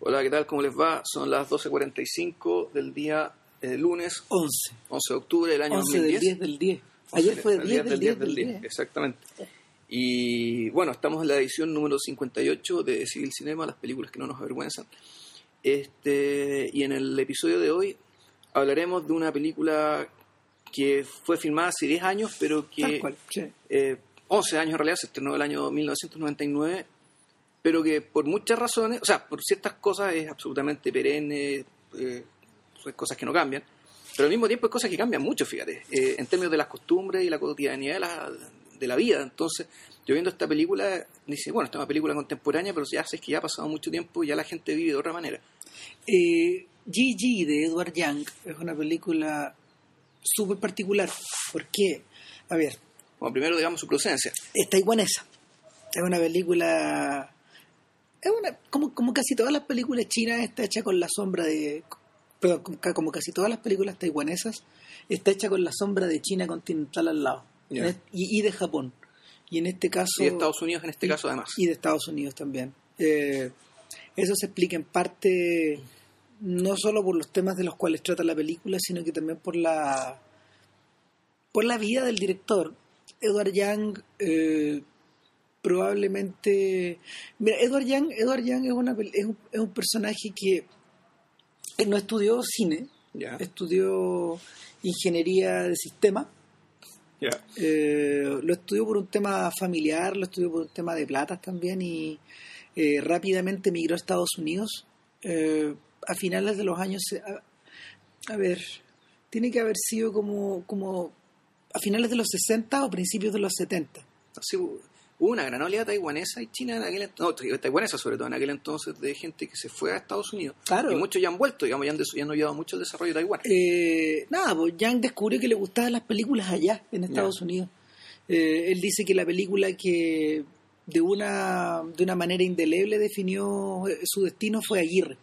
Hola, ¿qué tal? ¿Cómo les va? Son las 12.45 del día eh, lunes 11. 11 de octubre del año 11 del 2010. 10 del 10. Ayer fue El 10 del 10 del 10. Exactamente. Y bueno, estamos en la edición número 58 de Civil Cinema, las películas que no nos avergüenzan. Este, y en el episodio de hoy hablaremos de una película que fue filmada hace 10 años, pero que Tal cual. sí. eh, 11 años en realidad, se estrenó el año 1999, pero que por muchas razones, o sea, por ciertas cosas es absolutamente perenne, eh, son cosas que no cambian, pero al mismo tiempo hay cosas que cambian mucho, fíjate, eh, en términos de las costumbres y la cotidianidad de la, de la vida. Entonces, yo viendo esta película, dice, bueno, esta es una película contemporánea, pero ya sé que ya ha pasado mucho tiempo y ya la gente vive de otra manera. Eh, Gigi de Edward Young es una película súper particular. ¿Por qué? A ver, Bueno, primero digamos su procedencia. es taiwanesa. Es una película. Es una, como, como casi todas las películas chinas, está hecha con la sombra de. Perdón, como ca- como casi todas las películas taiwanesas, está hecha con la sombra de China continental al lado. Y, y de Japón. Y en este caso. Y de Estados Unidos en este y- caso además. Y de Estados Unidos también. Eh, eso se explica en parte no solo por los temas de los cuales trata la película, sino que también por la por la vida del director. Edward Young eh, probablemente mira Edward Young Edward Young es una es un, es un personaje que no estudió cine estudió ingeniería de sistemas ya. eh, lo estudió por un tema familiar, lo estudió por un tema de platas también y eh, rápidamente migró a Estados Unidos. Eh, a finales de los años, a, a ver, tiene que haber sido como, como a finales de los 60 o principios de los 70. Sí, hubo una gran oleada taiwanesa y china en aquel entonces, no, taiwanesa sobre todo en aquel entonces, de gente que se fue a Estados Unidos. Claro. Y muchos ya han vuelto, digamos, ya han, ya han ayudado mucho el desarrollo de Taiwán. Eh, nada, pues Yang descubrió que le gustaban las películas allá, en Estados Unidos. Eh, él dice que la película que de una, de una manera indeleble definió eh, su destino fue Aguirre.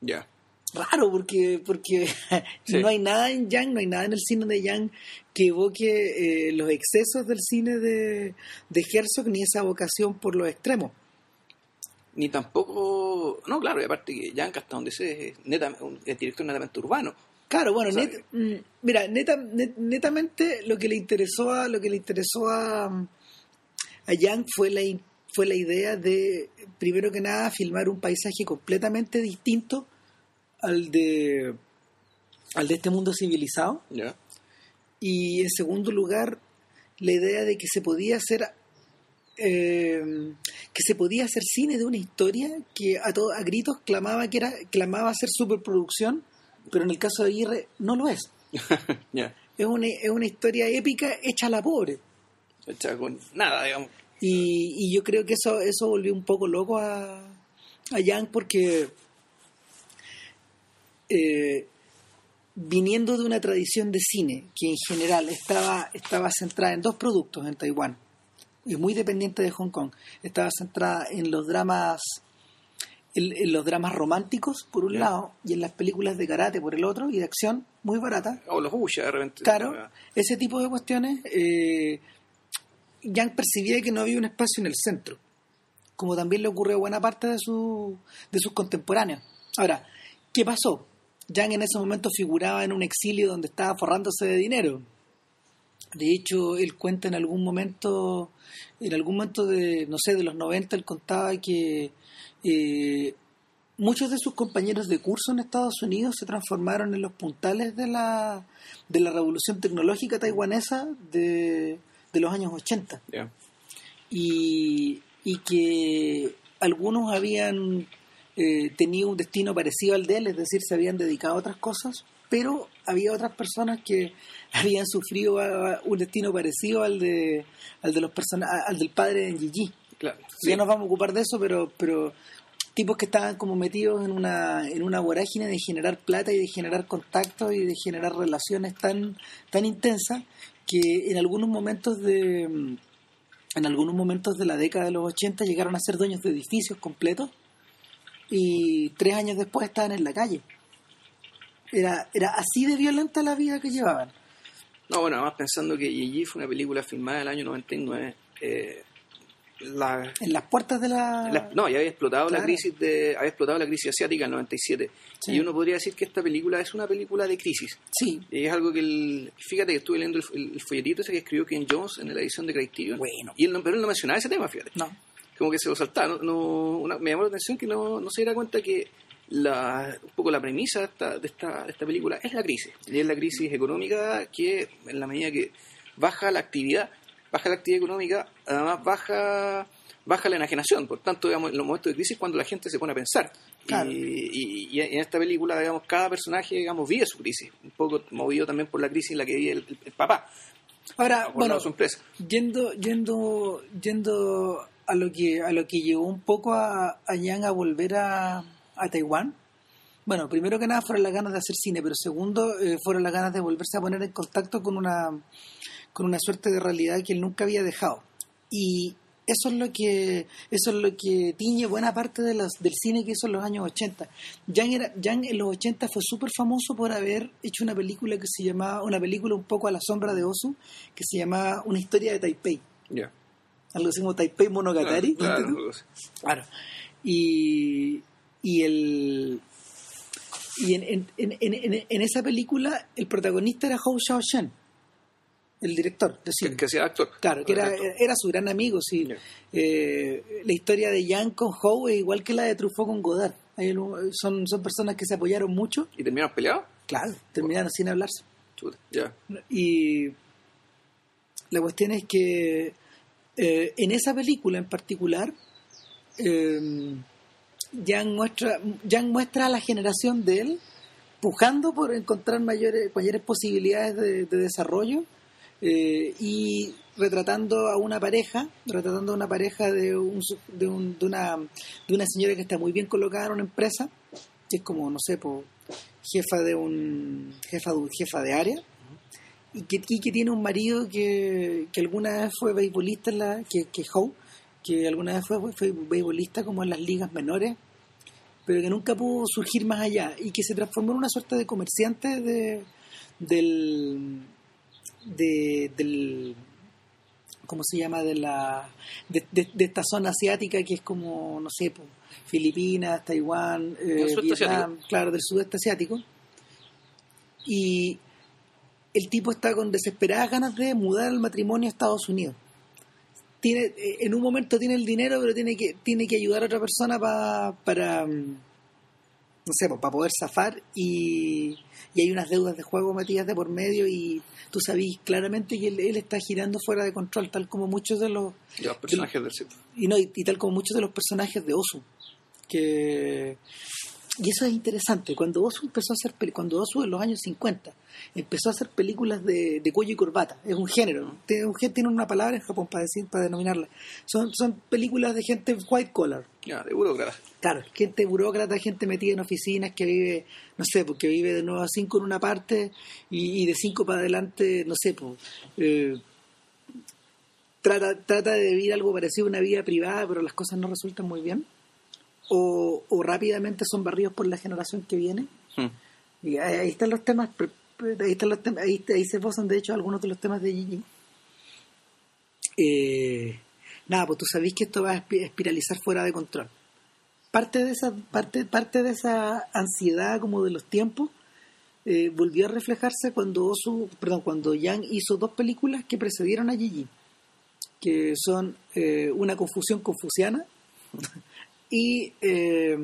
Ya. Raro, porque, porque Sí. no hay nada en Yang, no hay nada en el cine de Yang que evoque eh, los excesos del cine de, de Herzog ni esa vocación por los extremos. Ni tampoco. No, claro, y aparte que Yang, hasta donde sé, es, neta, un, es director netamente urbano. Claro, bueno, net- mm, mira, neta, net- netamente lo que le interesó a lo que le interesó a, a Yang fue la fue la idea de primero que nada filmar un paisaje completamente distinto al de al de este mundo civilizado. Y en segundo lugar la idea de que se podía hacer eh, que se podía hacer cine de una historia que a, to- a gritos clamaba que era clamaba ser superproducción pero en el caso de Aguirre no lo es. Es una, es una historia épica hecha a la pobre. Sea, con nada, digamos. y, y yo creo que eso eso volvió un poco loco a, a Yang porque eh, viniendo de una tradición de cine que en general estaba, estaba centrada en dos productos en Taiwán, y muy dependiente de Hong Kong, estaba centrada en los dramas en, en los dramas románticos por un lado y en las películas de karate por el otro y de acción muy barata O los Usha, de repente. claro ese tipo de cuestiones eh, Yang percibía que no había un espacio en el centro como también le ocurrió a buena parte de, su, de sus contemporáneos ahora ¿qué pasó? Yang en ese momento figuraba en un exilio donde estaba forrándose de dinero de hecho él cuenta en algún momento en algún momento de no sé de los 90 él contaba que eh, muchos de sus compañeros de curso en Estados Unidos se transformaron en los puntales de la, de la revolución tecnológica taiwanesa de, de los años 80 Ya. y, y que algunos habían eh, tenido un destino parecido al de él, es decir, se habían dedicado a otras cosas, pero había otras personas que habían sufrido ah, un destino parecido al de al de los persona- al del padre de Gigi. Claro. Sí. Ya nos vamos a ocupar de eso, pero pero tipos que estaban como metidos en una en una vorágine de generar plata y de generar contactos y de generar relaciones tan tan intensas que en algunos momentos de en algunos momentos de la década de los 80 llegaron a ser dueños de edificios completos y tres años después estaban en la calle. Era, era así de violenta la vida que llevaban. No, bueno, además pensando que Gigi fue una película filmada en el año 99, eh, la, En las puertas de la... la- no, ya había explotado la crisis de había explotado la crisis asiática en el 97 Sí. y uno podría decir que esta película es una película de crisis. Sí, Y es algo que el, fíjate que estuve leyendo el, el- el folletito ese que escribió Ken Jones en la edición de Criterion. Bueno. Y él no, pero él no mencionaba ese tema, fíjate. no. Como que se lo saltaba. No, no- una- me llamó la atención que no, no se diera cuenta que la, un poco la premisa de esta, de, esta, de esta película es la crisis. Y es la crisis económica que, en la medida que baja la actividad, baja la actividad económica, además baja baja la enajenación. Por tanto, digamos, en los momentos de crisis es cuando la gente se pone a pensar. Claro. Y, y- y en esta película, digamos, cada personaje, digamos, vive su crisis. Un poco movido también por la crisis en la que vive el, papá. Ahora, bueno, su empresa. yendo, yendo, yendo a lo que a lo que llevó un poco a, Yang a volver a, a Taiwán. Bueno, primero que nada fueron las ganas de hacer cine, pero segundo eh, fueron las ganas de volverse a poner en contacto con una con una suerte de realidad que él nunca había dejado. Y eso es lo que eso es lo que tiñe buena parte de los, del cine que hizo en los años 80. Yang, era, Yang en los 80 fue súper famoso por haber hecho una película que se llamaba, una película un poco a la sombra de Osu, que se llamaba Una historia de Taipei. Algo así como Taipei Monogatari. Claro, ¿entiendes? claro. Claro. Y, y el y en, en, en, en, esa película el protagonista era Hou Xiaoshen, el director de Que, cine. que sea actor. Claro, que era, era su gran amigo, sí. Eh, la historia de Yang con Howe es igual que la de Truffaut con Godard. Son, son personas que se apoyaron mucho. ¿Y terminaron peleados? Claro, terminaron sin hablarse. Ya. Y la cuestión es que eh, en esa película en particular, eh, Yang, muestra, a la generación de él pujando por encontrar mayores, mayores posibilidades de, de desarrollo eh, y retratando a una pareja, retratando a una pareja de, un, de, un- de una, de una señora que está muy bien colocada en una empresa, que es como, no sé, po, jefa de un jefa de, jefa de área, y que, y que tiene un marido que, que alguna vez fue beisbolista, en la, que, que Howe, que alguna vez fue, fue beisbolista como en las ligas menores, pero que nunca pudo surgir más allá y que se transformó en una suerte de comerciante de, del, de, del ¿cómo se llama? de la de, de- de esta zona asiática que es como, no sé, Filipinas, Taiwán, eh, Vietnam, claro, del sudeste asiático. Y el tipo está con desesperadas ganas de mudar el matrimonio a Estados Unidos. Tiene, eh, en un momento tiene el dinero, pero tiene que, tiene que ayudar a otra persona pa- para, mm, no sé, para poder zafar y, y hay unas deudas de juego metidas de por medio y tú sabís claramente que él, él está girando fuera de control, tal como muchos de los, personajes del sitio. y no y, y tal como muchos de los personajes de Osu que y eso es interesante. Cuando Osu empezó a hacer cuando Osu en los años 50 empezó a hacer películas de, de cuello y corbata. Es un género tiene, un tiene una palabra en Japón para decir para denominarla. Son son películas de gente white collar. Ya, de burócrata. Claro, gente burócrata, gente metida en oficinas que vive, no sé, porque vive de 9 a 5 en una parte y, y de 5 para adelante, no sé, pues, eh, trata, trata de vivir algo parecido a una vida privada, pero las cosas no resultan muy bien. O, o rápidamente son barridos por la generación que viene. Hmm. Y ahí, están los temas, ahí, están los temas ahí, ahí se esbozan de hecho algunos de los temas de Gigi. Eh, nada, pues tú sabés que esto va a espi- espiralizar fuera de control. Parte de esa, parte, parte de esa ansiedad como de los tiempos eh, volvió a reflejarse cuando Osu, perdón, cuando Yang hizo dos películas que precedieron a Gigi, que son eh, una confusión confuciana y eh,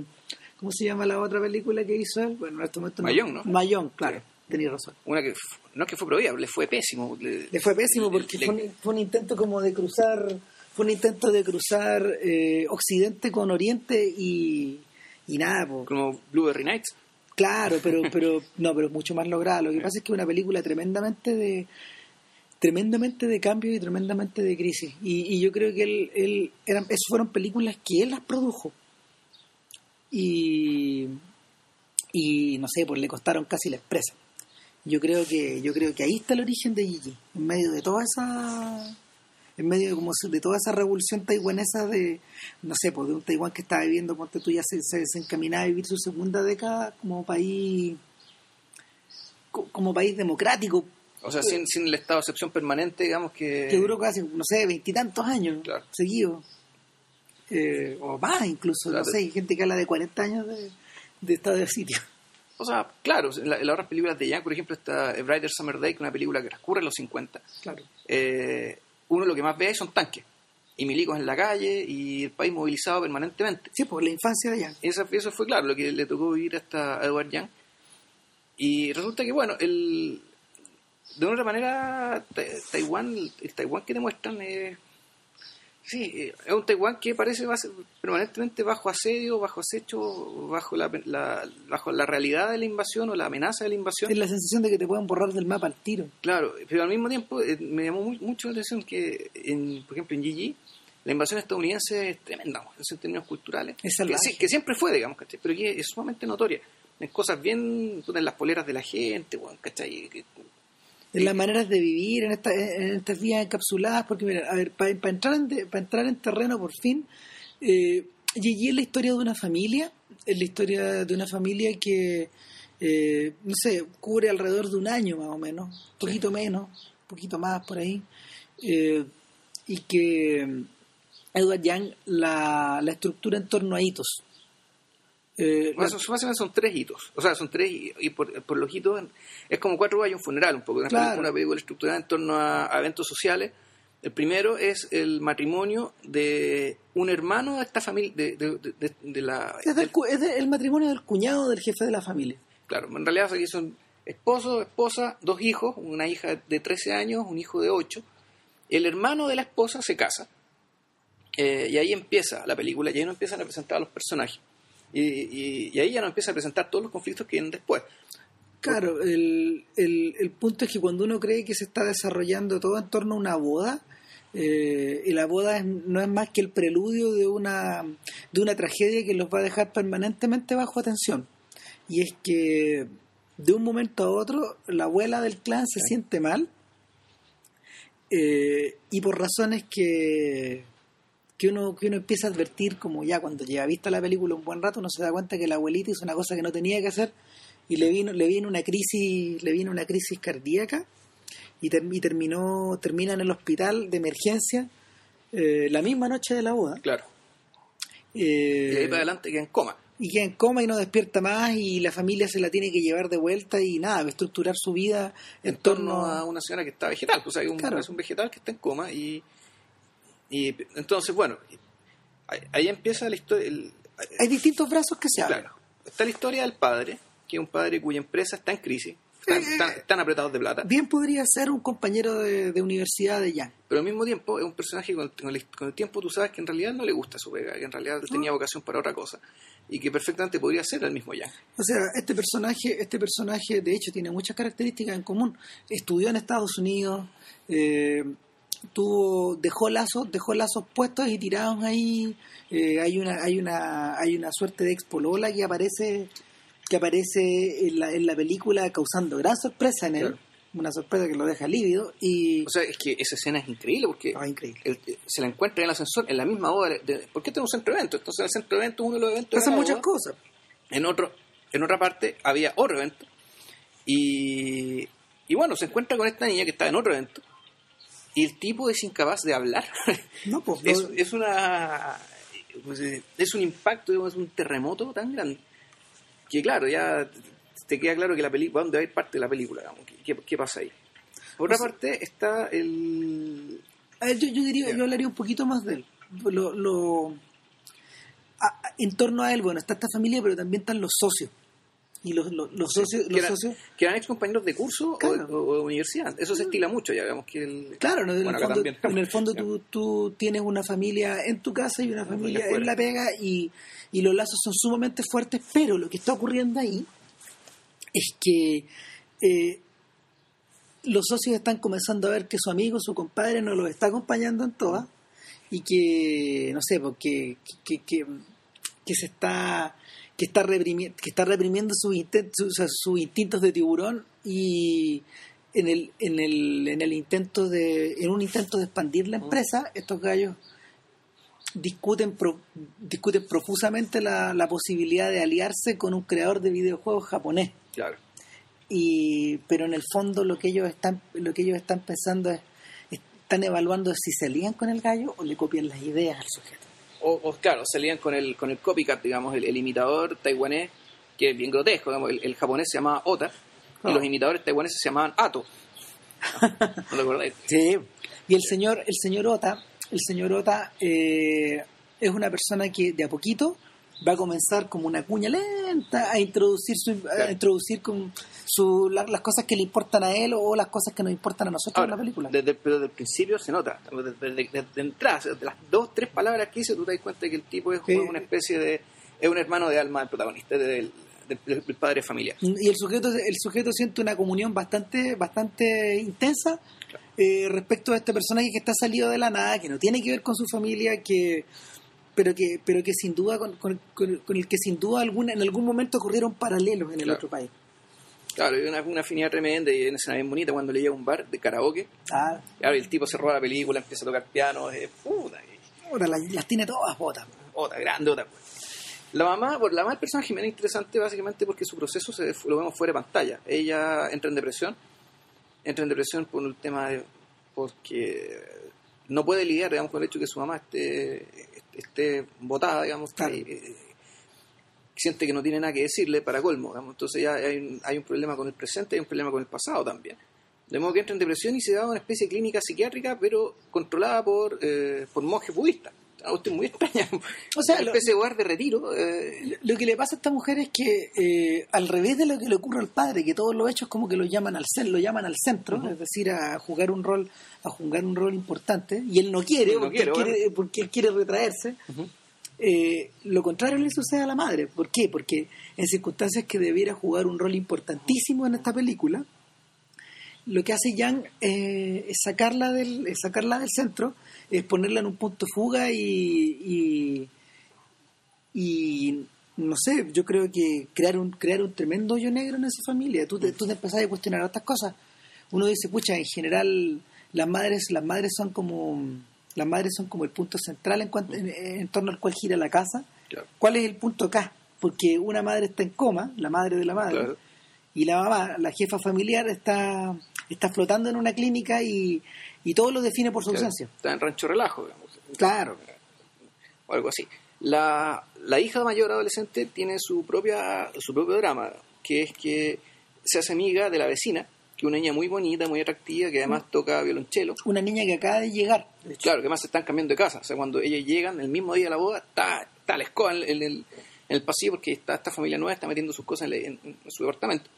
¿cómo se llama la otra película que hizo él? Bueno, en este momento Mayón, ¿no? Mayón, claro, tenías razón. Una que no es que fue prohibida, le fue pésimo. Le- Le fue pésimo porque le- fue, un, fue un intento como de cruzar, fue un intento de cruzar eh, Occidente con Oriente y, y nada, po. como Blueberry Nights. claro, pero, pero no, pero mucho más lograda. Lo que pasa es que es una película tremendamente de tremendamente de cambio y tremendamente de crisis. Y, y yo creo que él, él eran, esas fueron películas que él las produjo. Y, y no sé, pues le costaron casi la empresa. Yo creo que yo creo que ahí está el origen de Gigi, en medio de toda esa en medio de, como se- de toda esa revolución taiwanesa de no sé, pues de un Taiwán que estaba viviendo, ponte tú ya se, se desencaminaba a vivir su segunda década como país co- como país democrático O sea, sin, sin el estado de excepción permanente, digamos que. que duró casi, no sé, veintitantos años Claro. seguidos. eh, o más incluso, Claro. no sé, hay gente que habla de 40 años de, de estado de sitio. O sea, claro, en, la- en las otras películas de Yang, por ejemplo, está A Brighter Summer Day, que es una película que transcurre en los 50. Claro. Eh, uno lo que más ve ahí son tanques y milicos en la calle y el país movilizado permanentemente. Sí, por la infancia de Jan. Esa, eso fue claro lo que le tocó vivir hasta Edward Young. Y resulta que, bueno, el, de una otra manera, Ta- Taiwán, el Taiwán que te muestran es. Sí, eh, es un Taiwán que parece va a ser permanentemente bajo asedio, bajo acecho, bajo la, la- bajo la realidad de la invasión o la amenaza de la invasión. Es la sensación de que te pueden borrar del mapa al tiro. Claro, pero al mismo tiempo eh, me llamó muy- mucho la atención que, en, por ejemplo, en Gigi, la invasión estadounidense es tremenda, en términos culturales. Es que, que siempre fue, digamos, ¿cachai? Pero que es sumamente notoria. En cosas bien, en las poleras de la gente, bueno, ¿cachai? En las maneras de vivir, en, esta- en estas vías encapsuladas, porque mira, a ver, para entrar, en pa entrar en terreno por fin, eh, Gigi es la historia de una familia, es la historia de una familia que, eh, no sé, cubre alrededor de un año más o menos, un poquito menos, un poquito más por ahí, eh, y que mm, Edward Young la, la estructura en torno a hitos. Eh, Bueno, son, básicamente son tres hitos. O sea, son tres y, por, por los hitos es como cuatro gallos y un funeral un poco. Claro. una película estructurada en torno a, a eventos sociales. El primero es el matrimonio de un hermano de esta familia, de, de- de- la... es, del el matrimonio del cuñado del jefe de la familia. Claro, en realidad aquí son esposo, esposa, dos hijos, una hija de 13 años, un hijo de 8. El hermano de la esposa se casa. eh, y ahí empieza la película, y ahí nos empiezan a presentar a los personajes. Y, y- y ahí ya nos empieza a presentar todos los conflictos que vienen después. Claro, el, el, el punto es que cuando uno cree que se está desarrollando todo en torno a una boda, eh, y la boda es- no es más que el preludio de una, de una tragedia que los va a dejar permanentemente bajo atención. Y es que de un momento a otro la abuela del clan se siente mal eh, y por razones que, que, uno, que uno empieza a advertir como ya cuando lleva vista la película un buen rato uno se da cuenta que la abuelita hizo una cosa que no tenía que hacer y le vino le vino una crisis le vino una crisis cardíaca y, ter- y terminó termina en el hospital de emergencia eh, la misma noche de la boda Claro. eh, Y ahí para adelante queda en coma. y queda en coma y no despierta más y la familia se la tiene que llevar de vuelta y nada, a estructurar su vida en, En torno a una señora que está vegetal. O sea, hay un, Claro. es un vegetal que está en coma. Y, y entonces, bueno, ahí, empieza la historia. el- Hay distintos brazos que se abren. Claro. Está la historia del padre, que es un padre cuya empresa está en crisis, están, Eh, están- están apretados de plata, Bien podría ser un compañero de, de universidad de Jan. pero al mismo tiempo es un personaje que con, con el, con el tiempo tú sabes que en realidad no le gusta su pega, que en realidad tenía vocación para otra cosa y que perfectamente podría ser el mismo Yang. O sea, este personaje, este personaje de hecho tiene muchas características en común. Estudió en Estados Unidos, eh, tuvo, dejó lazos, dejó lazos puestos y tirados ahí. Eh, hay una, hay una, hay una suerte de expolola que aparece, que aparece en la, en la película causando gran sorpresa en él. Claro. Una sorpresa que lo deja lívido y O sea, es que esa escena es increíble porque Ah, increíble. eh, se la encuentra en el ascensor en la misma hora. De, ¿Por qué tenemos un centro de evento? Entonces, el centro de evento es uno de los eventos. pasan muchas boda. cosas. en otro en otra parte había otro evento y, y bueno se encuentra con esta niña que está en otro evento y el tipo es incapaz de hablar No, pues, es, no- es una pues, es un impacto digamos, es un terremoto tan grande que claro ya te queda claro que la película dónde va a ir parte de la película ¿qué, qué- pasa ahí por otra parte está el A ver, yo, yo diría, yo hablaría un poquito más de él. Lo, lo- a- en torno a él, bueno, está esta familia, pero también están los socios. Y los, los, los socios, que, los eran, socios, que eran ex compañeros de curso o- Claro. o, o de universidad. Eso se estila mucho ya digamos que el, claro, ¿no? en, bueno, el fondo, en el fondo tú, tú tienes una familia en tu casa y una familia familia en la pega y, y los lazos son sumamente fuertes, pero lo que está ocurriendo ahí es que eh, los socios están comenzando a ver que su amigo, su compadre no los está acompañando en todas y que, no sé, porque que, que, que se está que está reprimiendo, que está reprimiendo sus, sus instintos de tiburón y en el, en el, en el intento de en un intento de expandir la empresa estos gallos discuten pro- discuten profusamente la, la posibilidad de aliarse con un creador de videojuegos japonés. Claro. Y pero en el fondo lo que ellos están lo que ellos están pensando es están evaluando si se alían con el gallo o le copian las ideas al sujeto o, o, claro, salían con el, con el copycat, digamos, el, el imitador taiwanés, que es bien grotesco, digamos, el, el japonés se llamaba Ota, y Ah. los imitadores taiwaneses se llamaban Ato. ¿No lo acordáis? Sí. Y el señor, el señor Ota, el señor Ota eh, es una persona que de a poquito va a comenzar como una cuña lenta a introducir su, a introducir con su, la- las cosas que le importan a él o las cosas que nos importan a nosotros Ahora, en la película. Desde, pero desde el principio se nota, desde, desde- desde de las dos, tres palabras que dice, tú te das cuenta que el tipo es Sí. una especie de, es un hermano de alma del protagonista, del, del, del padre familiar. Y el sujeto, el sujeto siente una comunión bastante, bastante intensa eh, respecto a este personaje que está salido de la nada, que no tiene que ver con su familia, que pero que, pero que sin duda con, con- con- con el que sin duda alguna, en algún momento ocurrieron paralelos en el Claro. otro país. Claro, y una, una afinidad tremenda y una escena bien bonita cuando le llega a un bar de karaoke. Ah, Claro, y el tipo se roba la película, empieza a tocar piano, es puta, ahora las, las tiene todas botas. otra, grande, otra. La mamá, por la mamá del personaje me interesante básicamente porque su proceso se, lo vemos fuera de pantalla. Ella entra en depresión, entra en depresión por un tema de, porque no puede lidiar, digamos, con el hecho de que su mamá esté, esté botada, digamos, Claro. eh, siente que no tiene nada que decirle para colmo, digamos. entonces ya hay un, hay un problema con el presente y hay un problema con el pasado también. De modo que entra en depresión y se da una especie de clínica psiquiátrica, pero controlada por, eh, por monjes budistas. Cuestión muy extraña. O sea, una lo- especie de hogar de retiro. eh, Lo que le pasa a esta mujer es que, eh, al revés de lo que le ocurre al padre, que todos los hechos como que lo llaman al lo llaman al centro, es decir, a jugar un rol, a jugar un rol importante, y él no quiere, No porque, él bueno. quiere, porque él quiere retraerse. Eh, lo contrario le sucede a la madre. ¿Por qué? Porque en circunstancias que debiera jugar un rol importantísimo en esta película, lo que hace Yang eh, es sacarla del, es sacarla del centro, es ponerla en un punto fuga y, y, y, no sé, yo creo que crear un, crear un tremendo hoyo negro en esa familia. Tú te, tú te empezás a cuestionar estas cosas. Uno dice, pucha, en general las madres, las madres son como las madres son como el punto central en, cuanto, en, en torno al cual gira la casa. Claro. ¿Cuál es el punto acá? Porque una madre está en coma, la madre de la madre, Claro. Y la mamá, la jefa familiar, está, está flotando en una clínica y, y todo lo define por su Claro, ausencia. Está en rancho relajo, digamos. Claro. O algo así. La, la hija mayor adolescente tiene su propia su propio drama, que es que se hace amiga de la vecina, que es una niña muy bonita, muy atractiva, que además toca violonchelo. Una niña que acaba de llegar. de. Claro, que además se están cambiando de casa. O sea, cuando ellos llegan, el mismo día de la boda, está, está la escoba en, el- en el, en el pasillo porque está esta familia nueva, está metiendo sus cosas en su departamento.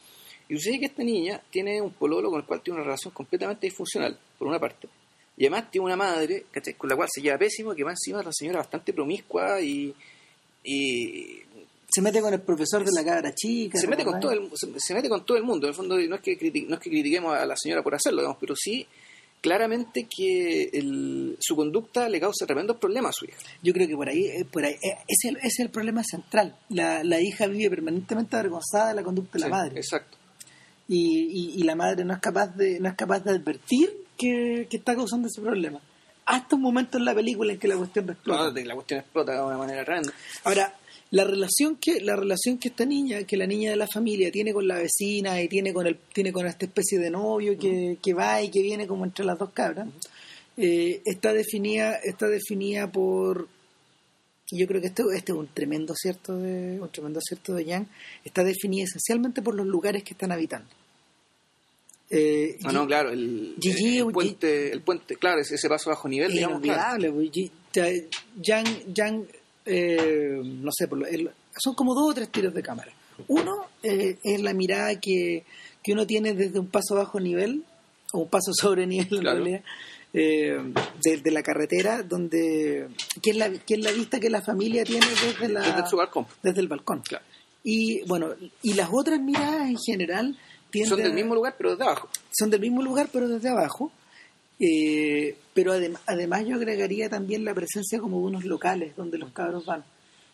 Y sucede que esta niña tiene un pololo con el cual tiene una relación completamente disfuncional, por una parte. Y además tiene una madre, ¿cachai? con la cual se lleva pésimo, que va encima de la señora bastante promiscua y, y Se mete con el profesor de la cabra chica. se mete con todo el se, se mete con todo el mundo en el fondo no es que criti- no es que critiquemos a la señora por hacerlo digamos, pero sí claramente que el- su conducta le causa tremendos problemas a su hija Yo creo que por ahí, eh, por ahí eh, ese, es el problema central. La, la hija vive permanentemente avergonzada de la conducta de la madre. exacto Y, y, y la madre no es capaz de, no es capaz de advertir que, que está causando ese problema. Hasta un momento en la película en que la cuestión explota. No, de- la cuestión explota de una manera tremenda Ahora, la relación que la relación que esta niña, que la niña de la familia tiene con la vecina y tiene con el tiene con esta especie de novio que, que va y que viene como entre las dos cabras, eh, está definida está definida por y yo creo que esto este es un tremendo acierto de un tremendo acierto de Yang, está definida esencialmente por los lugares que están habitando. Eh, no, no, claro, el, Gigi- el puente, el puente, claro, ese, ese paso bajo nivel, digamos, inolvidable. pues, Yang, Yang, eh, no sé, por lo- el- son como dos o tres tiros de cámara. Uno eh, es la mirada que, que uno tiene desde un paso bajo nivel, o un paso sobre nivel en realidad, eh, de, de la carretera, donde que es, la, que es la vista que la familia tiene desde, la, Desde su balcón. desde el balcón. Claro. Y bueno, y las otras miradas en general tienden Son del mismo lugar, pero desde abajo. son del mismo lugar pero desde abajo Eh, pero adem- además yo agregaría también la presencia como de unos locales donde los cabros van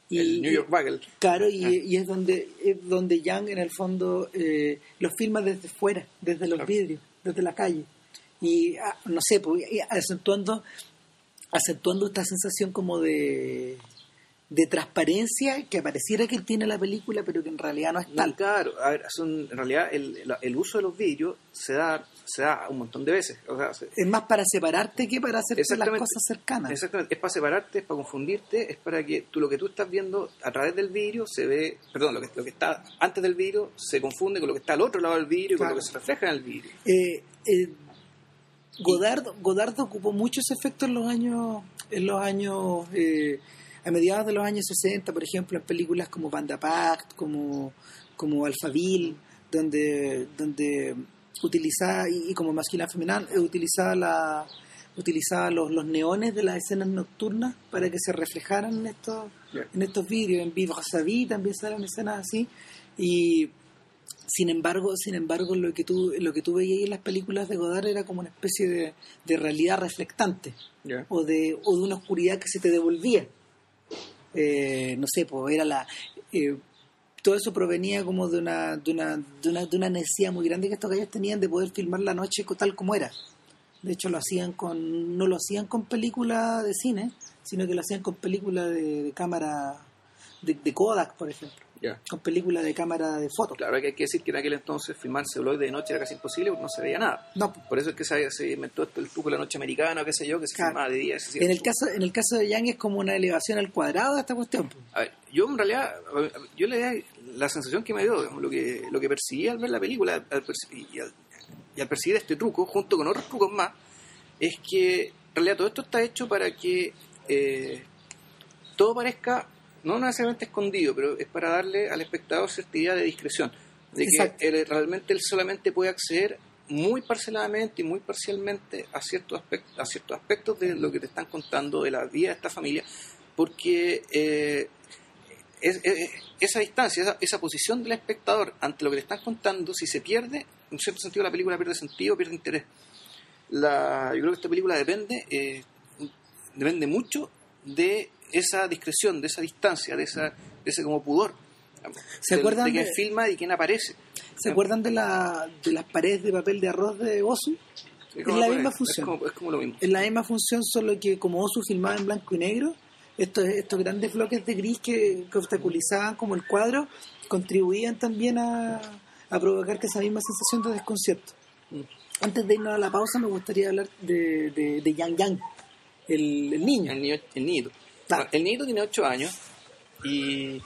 y, el New York Bagel. claro y, y es donde es donde Yang en el fondo eh, los filma desde fuera desde los Claro. vidrios desde la calle y ah, no sé pues, acentuando acentuando esta sensación como de de transparencia que pareciera que tiene la película pero que en realidad no es No, tal claro, a ver, son, en realidad el, el- el uso de los vidrios se da se da un montón de veces. O sea, se- Es más para separarte que para hacerte las cosas cercanas. Exactamente, es para separarte, es para confundirte, es para que tú lo que tú estás viendo a través del vidrio se ve, perdón, lo que, lo que está antes del vidrio se confunde con lo que está al otro lado del vidrio y Claro. con lo que se refleja en el vidrio. Eh, eh, Godard, Godard ocupó muchos efectos en los años, en los años eh, a mediados de los años 60, por ejemplo, en películas como Banda Pact, como, como Alphaville, donde, donde utilizaba, y, y como Masculin Feminine, eh, utilizaba la utilizaba los, los neones de las escenas nocturnas para que se reflejaran en estos, Ya. en estos vídeos. En Viva Savi también salen escenas así. Y sin embargo, sin embargo, lo que tú, lo que tú veías en las películas de Godard era como una especie de, de realidad reflectante o de, o de una oscuridad que se te devolvía. Eh, no sé, pues era la eh, todo eso provenía como de una, de una, de una, de una necesidad muy grande que estos gallos tenían de poder filmar la noche tal como era. De hecho lo hacían con, no lo hacían con película de cine, sino que lo hacían con película de, de cámara de, de Kodak, por ejemplo, Con película de cámara de foto. Claro, hay que decir que en aquel entonces filmar celuloide de noche era casi imposible porque no se veía nada. No, Por eso es que se, se inventó esto, el truco de la noche americana o qué sé yo, que se Claro. filmaba de día. En el caso, en el caso de Yang es como una elevación al cuadrado de esta cuestión. A ver, yo en realidad, yo le la sensación que me dio, digamos, lo que, lo que percibí al ver la película al y, al, y al percibir este truco, junto con otros trucos más, es que en realidad todo esto está hecho para que eh, todo parezca, no necesariamente escondido, pero es para darle al espectador cierta idea de discreción, de Exacto. que él, realmente él solamente puede acceder muy parceladamente y muy parcialmente a ciertos aspectos, a ciertos aspectos de lo que te están contando de la vida de esta familia, porque eh, es- es- esa distancia, esa, esa posición del espectador ante lo que te están contando, si se pierde, en cierto sentido la película pierde sentido, pierde interés. La, yo creo que esta película depende, eh, depende mucho de esa discreción, de esa distancia, de, esa, de ese como pudor. ¿Se de, acuerdan de quién de- filma y quién aparece? ¿Se acuerdan de, la, de las paredes de papel de arroz de Osu? Es la misma función. como, es como lo mismo. Es la misma función, solo que como Osu filmaba en blanco y negro, estos, estos grandes bloques de gris que, que obstaculizaban como el cuadro contribuían también a, a provocar que esa misma sensación de desconcierto. Mm. Antes de irnos a la pausa, me gustaría hablar de, de, de Yang Yang, el, el niño. El, niño, el niñito. Claro. El niñito tiene 8 años y eh,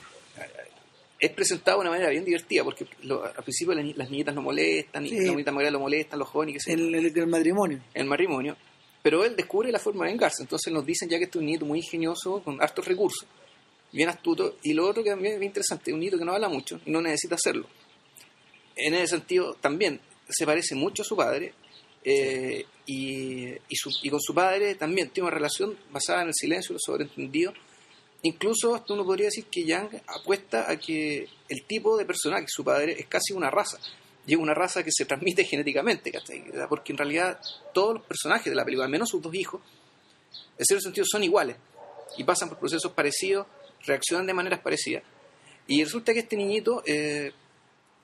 es presentado de una manera bien divertida porque lo- al principio las, ni- las niñitas lo molestan, y Sí. la bonita María lo molestan, los jóvenes, y yo, El, el- el matrimonio. el matrimonio. Pero él descubre la forma de vengarse. Entonces nos dicen ya que este es un niñito muy ingenioso, con hartos recursos, bien astuto. Y lo otro que también es bien interesante, un niñito que no habla mucho y no necesita hacerlo. En ese sentido, también se parece mucho a su padre. Eh, y, con su padre también tiene una relación basada en el silencio, lo sobreentendido. Incluso uno podría decir que Yang apuesta a que el tipo de personaje, su padre, es casi una raza. Y es una raza que se transmite genéticamente. Porque en realidad todos los personajes de la película, al menos sus dos hijos, en cierto sentido son iguales. Y pasan por procesos parecidos, reaccionan de maneras parecidas. Y resulta que este niñito, eh,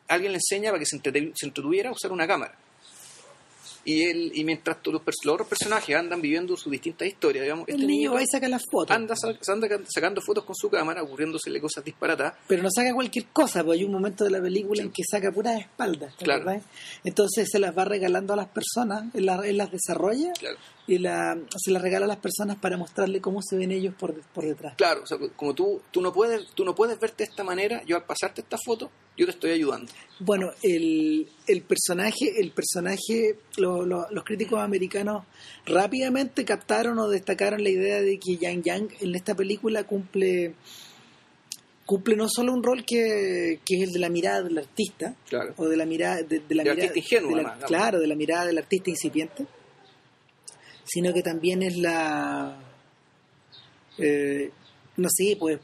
alguien le enseña para que se entretuviera a usar una cámara. Y él y mientras todos los, otros personajes andan viviendo sus distintas historias, digamos, este el niño niñito va y saca las fotos. anda, anda sacando fotos con su cámara, ocurriéndosele cosas disparatadas. Pero no saca cualquier cosa, pues hay un momento de la película en que saca puras espaldas. ¿te Claro. Entonces se las va regalando a las personas, él, la- él las desarrolla Claro. Y la, se las regala a las personas para mostrarle cómo se ven ellos por, por detrás. Claro, o sea, como tú, tú no puedes, tú no puedes verte de esta manera, yo al pasarte esta foto, yo te estoy ayudando. Bueno, el, el personaje, el personaje, lo- lo- los críticos americanos rápidamente captaron o destacaron la idea de que Yang Yang en esta película cumple cumple no solo un rol que, que es el de la mirada del artista, Claro. o de la mirada de, de la mirada de la- además, claro de la mirada del artista incipiente sino que también es la eh, no sé pues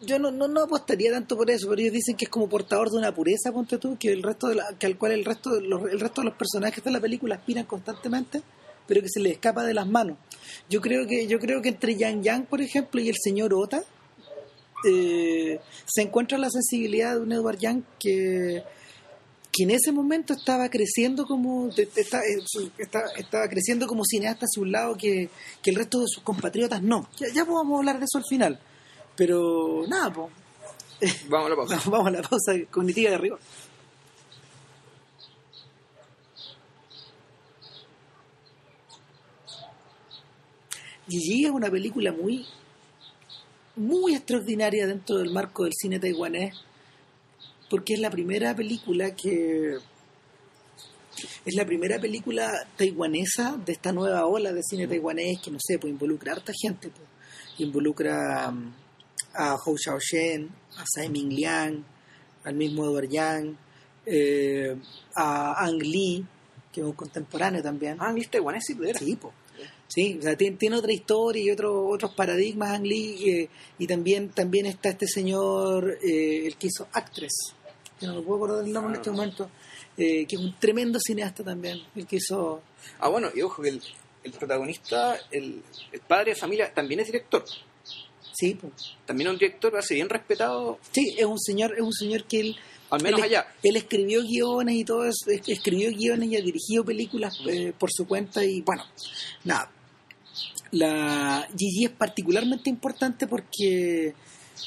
yo no, no, no apostaría tanto por eso pero ellos dicen que es como portador de una pureza ponte tú que el resto de la, que al cual el resto de los, el resto de los personajes de la película aspiran constantemente pero que se les escapa de las manos. Yo creo que yo creo que entre Yang Yang por ejemplo y el señor Ota eh, se encuentra la sensibilidad de un Edward Young que, que en ese momento estaba creciendo como eh, está, estaba creciendo como cineasta hacia un lado que, que el resto de sus compatriotas no. Ya, ya podemos hablar de eso al final. Pero nada, pues. Vamos a la pausa. Vamos a la pausa cognitiva de rigor. Gigi es una película muy, muy extraordinaria dentro del marco del cine taiwanés porque es la primera película que es la primera película taiwanesa de esta nueva ola de cine taiwanés que no sé, pues involucra a harta gente, pues. involucra um, a Hou Xiaoshen, a Tsai Ming Liang, al mismo Edward Yang, eh, a Ang Lee, que es un contemporáneo también. Ah, ¿viste taiwanés sí, era? Sí, po. Sí, o sea, tiene, tiene otra historia y otro, otros paradigmas Ang Lee eh, y también también está este señor, eh, el que hizo Actress, que no me puedo acordar del nombre en este momento, eh, que es un tremendo cineasta también, el que hizo... Ah, bueno, y ojo que el, el protagonista, el, el padre de familia, también es director. Sí, po. También es un director así bien respetado, sí, es un señor, es un señor que él... al menos él, allá. Él escribió guiones y todo eso, es- escribió guiones y ha dirigido películas eh, por su cuenta y bueno, nada. La Gigi es particularmente importante porque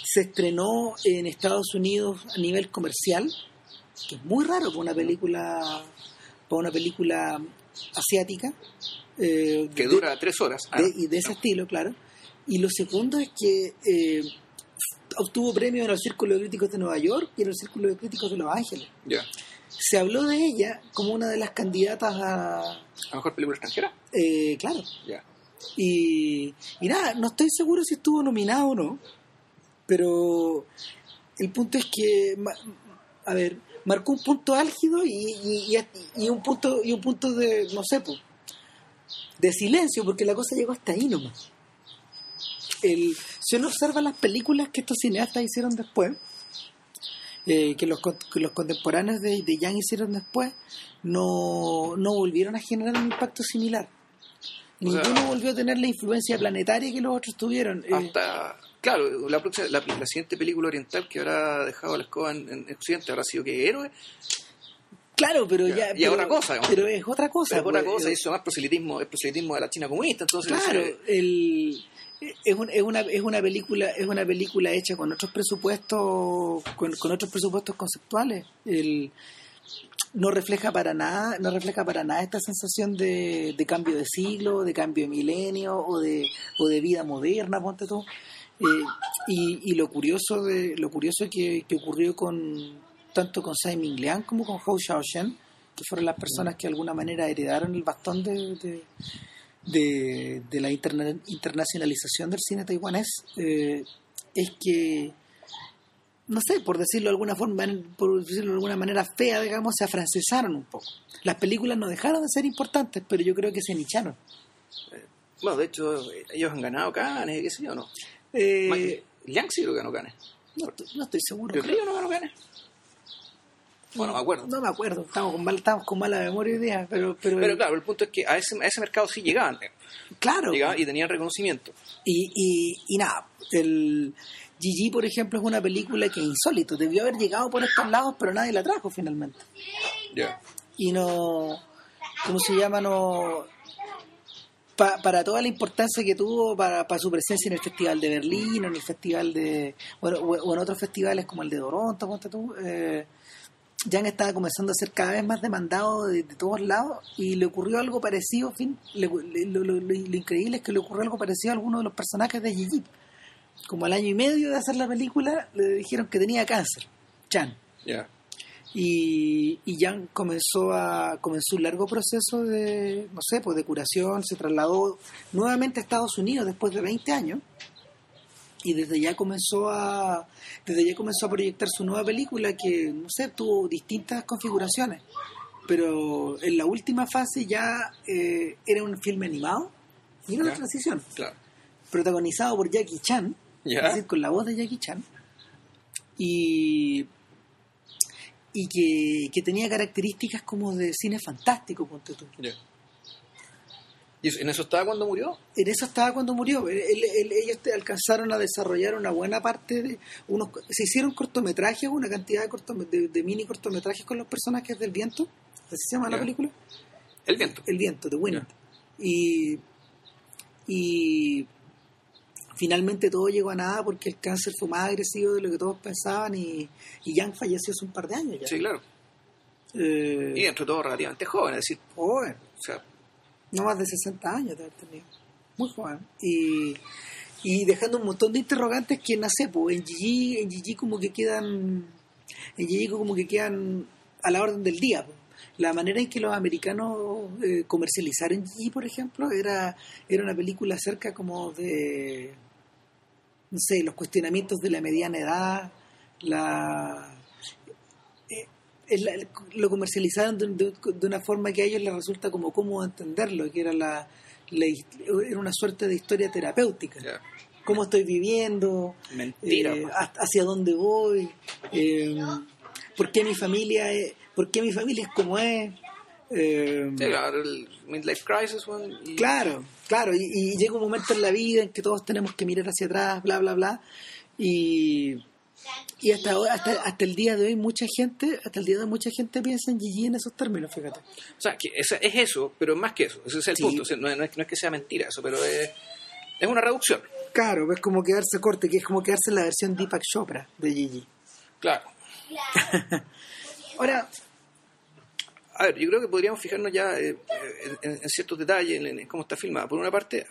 se estrenó en Estados Unidos a nivel comercial, que es muy raro para una película, para una película asiática. eh, Que de- dura tres horas. Ah, de- y de ese no. estilo, claro. Y lo segundo es que eh, obtuvo premios en el Círculo de Críticos de Nueva York y en el Círculo de Críticos de Los Ángeles. Ya. Se habló de ella como una de las candidatas a... ¿A mejor película extranjera? eh, claro. Ya. Y, y nada, no estoy seguro si estuvo nominado o no, pero el punto es que, a ver, marcó un punto álgido y, y, y- y un punto y un punto de, no sé, po, de silencio, porque la cosa llegó hasta ahí nomás. El, si uno observa las películas que estos cineastas hicieron después, eh, que, los, que los contemporáneos de, de Yang hicieron después, no, no volvieron a generar un impacto similar. O sea- Ninguno volvió a tener la influencia planetaria que los otros tuvieron. Eh, Hasta, claro, la, próxima, la, la siguiente película oriental que habrá dejado la escoba en, en Occidente habrá sido que Héroe, claro, pero Ya, ya. y pero, otra cosa, digamos. Pero es otra cosa. pero es otra pues, cosa, eh, hizo más proselitismo, es proselitismo de la China comunista, entonces Claro, eh, el, es, un- es una es una película es una película hecha con otros presupuestos con, con otros presupuestos conceptuales. El, no refleja para nada no refleja para nada esta sensación de, de cambio de siglo, de cambio de milenio o de o de vida moderna, ponte tú. Eh, y, y lo curioso de lo curioso que, ocurrió con tanto con Tsai Ming Liang como con Hou Xiaoshen, que fueron las personas que de alguna manera heredaron el bastón de- de, la interna- internacionalización del cine taiwanés eh, es que no sé, por decirlo de alguna forma, por decirlo de alguna manera fea, digamos, se afrancesaron un poco. Las películas no dejaron de ser importantes, pero yo creo que se nicharon. bueno, de hecho, eh, ellos han ganado Cannes, qué sé yo, ¿no? Eh, Liang sí lo ganó Cannes. no, estoy- no estoy seguro. Yo creo que no ganó Cannes. Bueno, me acuerdo. No me acuerdo, estamos con, mal, estamos con mala memoria hoy día, pero, pero, Pero claro, el punto es que a ese, a ese mercado sí llegaban, claro. llegaban y tenían reconocimiento. Y, y, y nada, el Gigi, por ejemplo, es una película que es insólito, debió haber llegado por estos lados, pero nadie la trajo finalmente. Ya. y no, ¿cómo se llama? No, pa- para toda la importancia que tuvo para, para su presencia en el Festival de Berlín, en el Festival de, bueno, o, en otros festivales como el de Toronto, tú, eh, Jan estaba comenzando a ser cada vez más demandado de, todos lados y le ocurrió algo parecido, fin, le- lo, lo- lo- increíble es que le ocurrió algo parecido a alguno de los personajes de Gigi. Como al año y medio de hacer la película, le dijeron que tenía cáncer, Chan Ya. Y, y Jan comenzó a comenzó un largo proceso de no sé pues de curación se trasladó nuevamente a Estados Unidos después de 20 años y desde ya comenzó a desde ya comenzó a proyectar su nueva película que no sé tuvo distintas configuraciones pero en la última fase ya eh, era un filme animado y era una Ya. transición Claro. protagonizado por Jackie Chan es decir, con la voz de Jackie Chan, y, y que, que tenía características como de cine fantástico, ponte tú. ¿Y en eso estaba cuando murió? En eso estaba cuando murió. Él- él- ellos alcanzaron a desarrollar una buena parte de unos. Se hicieron cortometrajes, una cantidad de, cortome- de, de mini cortometrajes con los personajes del viento. ¿Así se llama la película? El viento. El viento, de Wind. Y, y finalmente todo llegó a nada porque el cáncer fue más agresivo de lo que todos pensaban y, y Yang falleció hace un par de años ya. Sí, claro. Eh, Y dentro de todo relativamente joven, es decir, joven, o sea, no más de 60 años de haber tenido. muy joven. Y, y dejando un montón de interrogantes que nace, pues en Gigi, en Gigi como que quedan, en Gigi como que quedan a la orden del día. pues. La manera en que los americanos eh, comercializaron Gigi, por ejemplo, era, era una película acerca como de, no sé, los cuestionamientos de la mediana edad, la eh, lo comercializaron de, de- de una forma que a ellos les resulta como cómodo entenderlo, que era la, era una suerte de historia terapéutica. Ya. Cómo estoy viviendo, Mentira. eh, pues. ha- hacia dónde voy, eh, por qué mi familia es, por qué mi familia es como es. eh, Sí, claro, el Midlife Crisis, y- Claro, claro, y, y llega un momento en la vida en que todos tenemos que mirar hacia atrás, bla, bla, bla, y, y hasta, hasta hasta el día de hoy mucha gente, hasta el día de hoy mucha gente piensa en Gigi en esos términos, fíjate. O sea, que es, es eso, pero más que eso. Ese es el Sí. punto. O sea, no, es- no es, no es que sea mentira eso, pero es, es una reducción. Claro, es como quedarse corte, que es como quedarse en la versión Deepak Chopra de Gigi. Claro. Ahora, A ver, yo creo que podríamos fijarnos ya eh, en, en ciertos detalles, en, en cómo está filmada. Por una parte,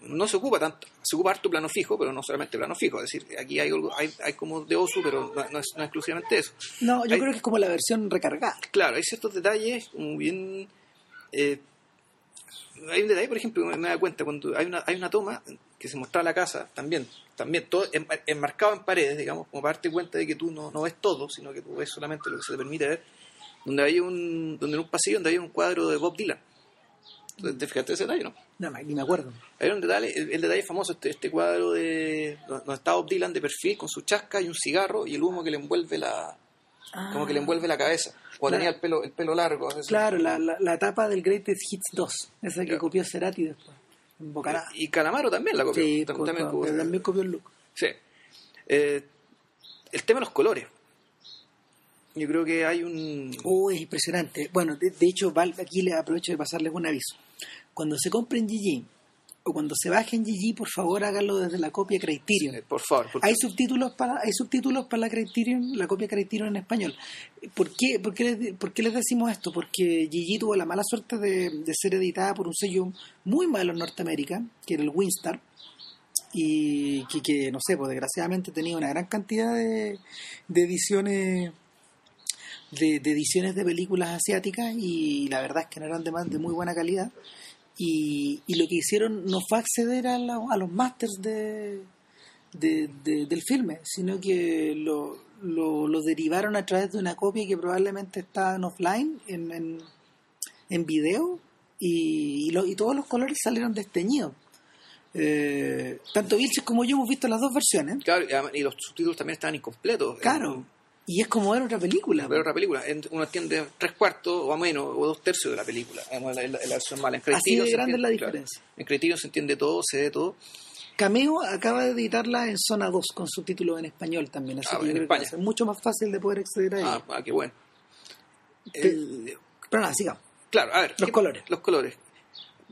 no se ocupa tanto, se ocupa harto plano fijo, pero no solamente plano fijo. Es decir, aquí hay, algo, hay, hay como de osu, pero no, no es, no es exclusivamente eso. no, yo Hay- creo que es como la versión recargada. Claro, hay ciertos detalles como bien... eh, hay un detalle, por ejemplo, que me, me da cuenta, cuando hay una, hay una toma que se mostraba la casa, también, también todo en- enmarcado en paredes, digamos, como para darte cuenta de que tú no, no ves todo, sino que tú ves solamente lo que se te permite ver, donde había un, donde en un pasillo donde había un cuadro de Bob Dylan. ¿Te te fijaste ese detalle, no? No, ni me acuerdo. Hay un detalle, el, el detalle famoso, este, este cuadro de donde está Bob Dylan de perfil con su chasca y un cigarro y el humo que le envuelve la, como que le envuelve la cabeza. O Claro. tenía el pelo, el pelo largo. Claro, la, la, la etapa del Greatest Hits 2, esa que copió Cerati después, en Bocará. Y Calamaro también la copió. Sí, también, co- co- también copió el look. sí. Eh, el tema de los colores. Yo creo que hay un... Uy, es impresionante. Bueno, de, de hecho, aquí le aprovecho de pasarles un aviso. Cuando se compren GG o cuando se bajen GG, por favor háganlo desde la copia Criterion. por favor, porque Hay subtítulos para hay subtítulos para la Criterion, la copia Criterion en español. ¿Por qué, por qué, les, por qué les decimos esto? Porque Gigi tuvo la mala suerte de, de ser editada por un sello muy malo en Norteamérica, que era el Winstar, y que, que, no sé, pues desgraciadamente tenía una gran cantidad de, de ediciones de, de ediciones de películas asiáticas y la verdad es que no eran de, más- de muy buena calidad y, y lo que hicieron no fue acceder a, la- a los masters de, de- de- del filme, sino que lo, lo, lo derivaron a través de una copia que probablemente está en offline, en, en, en video, y, y, lo- y todos los colores salieron desteñidos. Eh, tanto Vilches como yo hemos visto las dos versiones, Claro, y los subtítulos también estaban incompletos. claro, y es como ver otra película. Pero otra película, en- uno entiende tres cuartos o a menos, o dos tercios de la película. Digamos, la, la- la versión mala. En Así de grande es la entiende- claro, diferencia. en Criterion se entiende todo, se ve todo. Cameo acaba de editarla en Zona 2 con subtítulos en español también, así Ah, que en España. que ser mucho más fácil de poder acceder a ella. Ah, ah, qué bueno. Te- El- Pero nada, sigamos. claro, a ver. Los ¿qué- colores. Los colores.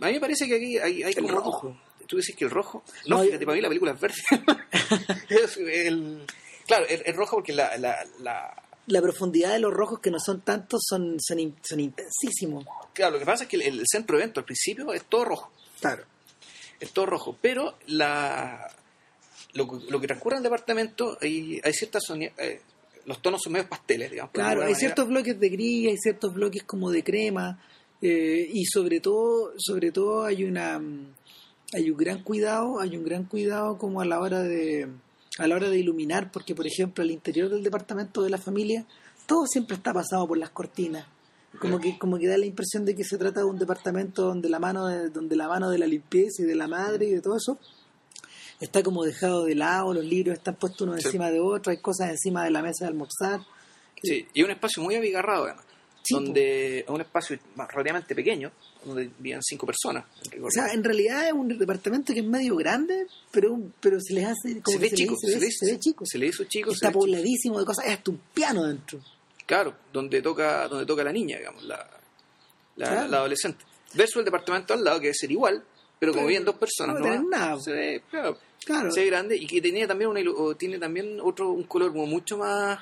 A mí me parece que aquí hay, hay El como... rojo. ¿Tú decís que el rojo? No, No, fíjate, yo- para mí la película es verde. Es el, claro, el, el rojo porque la, la, la- La profundidad de los rojos que no son tantos son, son, in- son intensísimos. Claro, lo que pasa es que el, el centro evento al principio es todo rojo. Claro. Es todo rojo. Pero la lo, que- lo que transcurre en el departamento, hay, hay ciertas... eh, los tonos son medios pasteles, digamos. Claro, hay manera. ciertos bloques de gris, hay ciertos bloques como de crema, eh, y sobre todo, sobre todo hay una hay un gran cuidado, hay un gran cuidado como a la hora de a la hora de iluminar, porque por ejemplo al interior del departamento de la familia todo siempre está pasado por las cortinas. Como que, como que da la impresión de que se trata de un departamento donde la mano de, donde la mano de la limpieza y de la madre y de todo eso está como dejado de lado, los libros están puestos uno Sí. encima de otro, hay cosas encima de la mesa de almorzar. Sí, y un espacio muy abigarrado además. Sí, donde es un espacio relativamente pequeño, donde vivían cinco personas. O sea, en realidad es un departamento que es medio grande, pero pero se les hace como se ve chico, le- se, ve, se ve chico. Se le hizo chico. se Está pobladísimo de cosas, hay hasta un piano dentro. Claro, donde toca, donde toca la niña, digamos, la, la, Claro. la adolescente. Versus el departamento al lado, que debe ser igual, pero como viven dos personas, No ¿no? nada. Se ve, claro, Claro. se ve grande y que tenía también una, tiene también otro un color como mucho más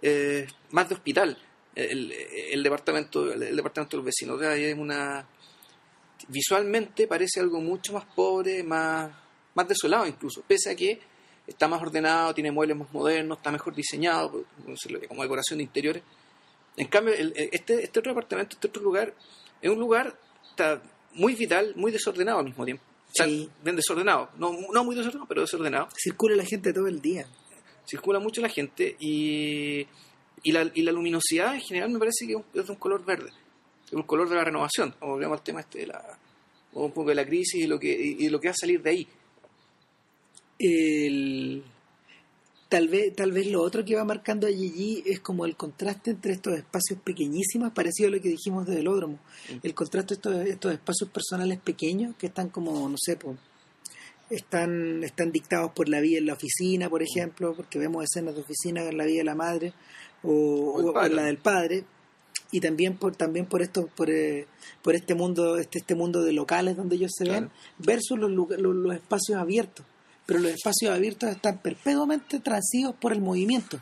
eh, más de hospital el, el departamento el, el departamento de los vecinos o sea, hay una visualmente parece algo mucho más pobre, más, más desolado incluso, pese a que está más ordenado, tiene muebles más modernos, está mejor diseñado, como decoración de interiores. En cambio, este, este otro departamento, este otro lugar, es un lugar está muy vital, muy desordenado al mismo tiempo. bien desordenado, no, no muy desordenado, pero desordenado. Circula la gente todo el día. Circula mucho la gente y, y, la, y la luminosidad en general me parece que es de un color verde, es un color de la renovación. Volvemos al tema este de la, un poco de la crisis y lo que, y lo que va a salir de ahí el, tal vez tal vez lo otro que va marcando a Gigi es como el contraste entre estos espacios pequeñísimos parecido a lo que dijimos de Velódromo mm. el contraste de estos, espacios personales pequeños que están como no sé están están dictados por la vida en la oficina por ejemplo porque vemos escenas de oficina en la vida de la madre o, la del padre y también por también por esto por, eh, por este mundo este este mundo de locales donde ellos se ven versus los, los espacios abiertos pero los espacios abiertos están perpetuamente transidos por el movimiento.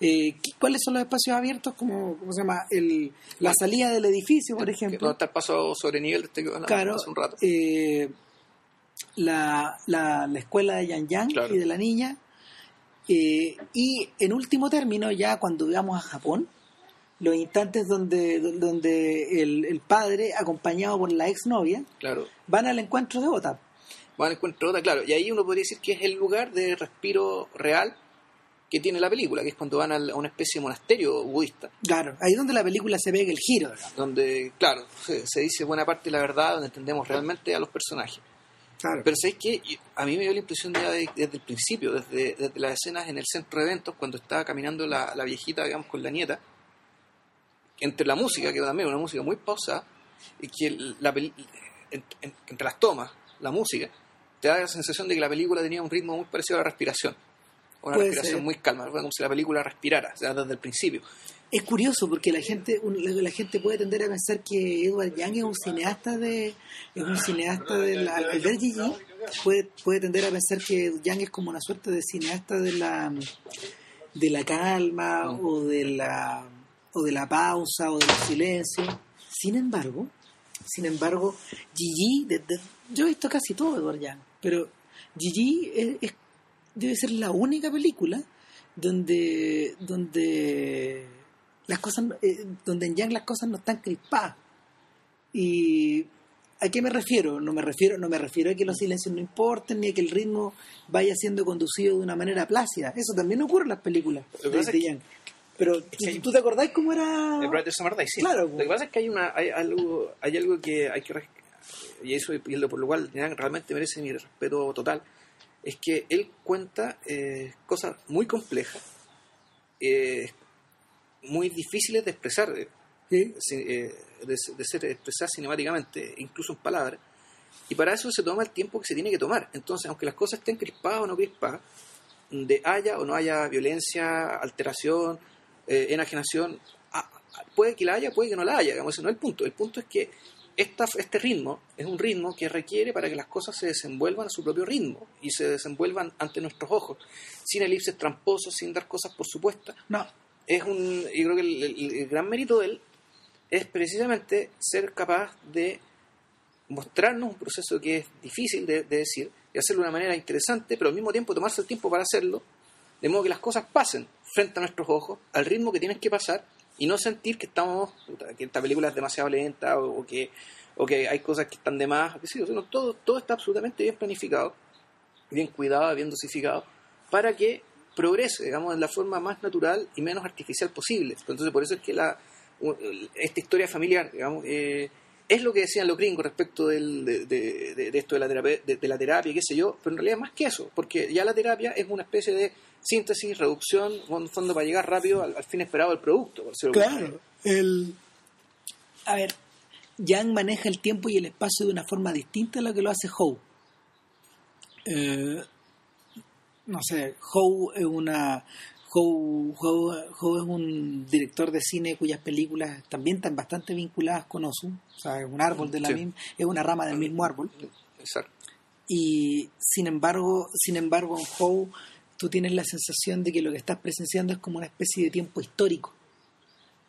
Eh, ¿Cuáles son los espacios abiertos? Como, ¿Cómo se llama? El, la salida del edificio, por ejemplo. No está el paso sobre nivel este que claro, hace un rato. Eh, la, la, la, escuela de Yang Yang y de la niña. Eh, y en último término, ya cuando vamos a Japón, los instantes donde, donde el, el padre, acompañado por la exnovia, claro. van al encuentro de Ota van a encuentro otra, claro. Y ahí uno podría decir que es el lugar de respiro real que tiene la película, que es cuando van a una especie de monasterio budista. Claro, ahí donde la película se ve el giro. Donde, claro, se, dice buena parte de la verdad, donde entendemos realmente a los personajes. Claro. Pero sabéis que a mí me dio la impresión desde el principio, desde, desde, las escenas en el centro de eventos, cuando estaba caminando la, la viejita, digamos, con la nieta, entre la música, que también una música muy pausa, y que la, entre las tomas, la música, te da la sensación de que la película tenía un ritmo muy parecido a la respiración. Una respiración muy calma, como si la película respirara, desde el principio. Es curioso porque la gente la gente puede tender a pensar que Edward Young es un cineasta de es un cineasta de la, al ver Gigi puede puede tender a pensar que Young es como una suerte de cineasta de la de la calma mm. o de la o de la pausa o del silencio. Sin embargo, sin embargo, Gigi, yo he visto casi todo Edward Young pero Gigi es, debe ser la única película donde donde las cosas eh, donde en Yang las cosas no están crispadas. Y ¿a qué me refiero? No me refiero no me refiero a que los silencios no importen ni a que el ritmo vaya siendo conducido de una manera plácida. Eso también ocurre en las películas de, Yang. pero ¿tú, te acordás cómo era el Bright Summer sí. Claro lo que pasa es que hay una hay algo hay algo que hay que y eso y por lo cual realmente merece mi respeto total, es que él cuenta eh, cosas muy complejas, eh, muy difíciles de expresar, eh, de, ser expresadas cinemáticamente, incluso en palabras, y para eso se toma el tiempo que se tiene que tomar. Entonces, aunque las cosas estén crispadas o no crispadas, de haya o no haya violencia, alteración, enajenación, ah, puede que la haya, puede que no la haya, digamos, ese no es el punto. El punto es que este ritmo es un ritmo que requiere para que las cosas se desenvuelvan a su propio ritmo y se desenvuelvan ante nuestros ojos, sin elipses tramposos, sin dar cosas por supuestas. No. Es un, yo creo que el, gran mérito de él es precisamente ser capaz de mostrarnos un proceso que es difícil de, decir y hacerlo de una manera interesante, pero al mismo tiempo tomarse el tiempo para hacerlo, de modo que las cosas pasen frente a nuestros ojos, al ritmo que tienen que pasar y no sentir que estamos que esta película es demasiado lenta o, que o que hay cosas que están de más todo todo está absolutamente bien planificado bien cuidado bien dosificado para que progrese digamos de la forma más natural y menos artificial posible. Entonces por eso es que la esta historia familiar digamos eh, es lo que decían los gringos respecto del, de, de, esto de la, terapia, de, la terapia, qué sé yo, pero en realidad más que eso, porque ya la terapia es una especie de síntesis, reducción, en fondo para llegar rápido al, fin esperado del producto. claro, el... A ver, Yang maneja el tiempo y el espacio de una forma distinta a lo que lo hace Howe. Eh, no sé, Howe es una... Howe, es un director de cine cuyas películas también están bastante vinculadas con Osu, o sea, es un árbol de la misma, es una rama del mismo árbol. Exacto. Y sin embargo, sin embargo, en Howe tú tienes la sensación de que lo que estás presenciando es como una especie de tiempo histórico.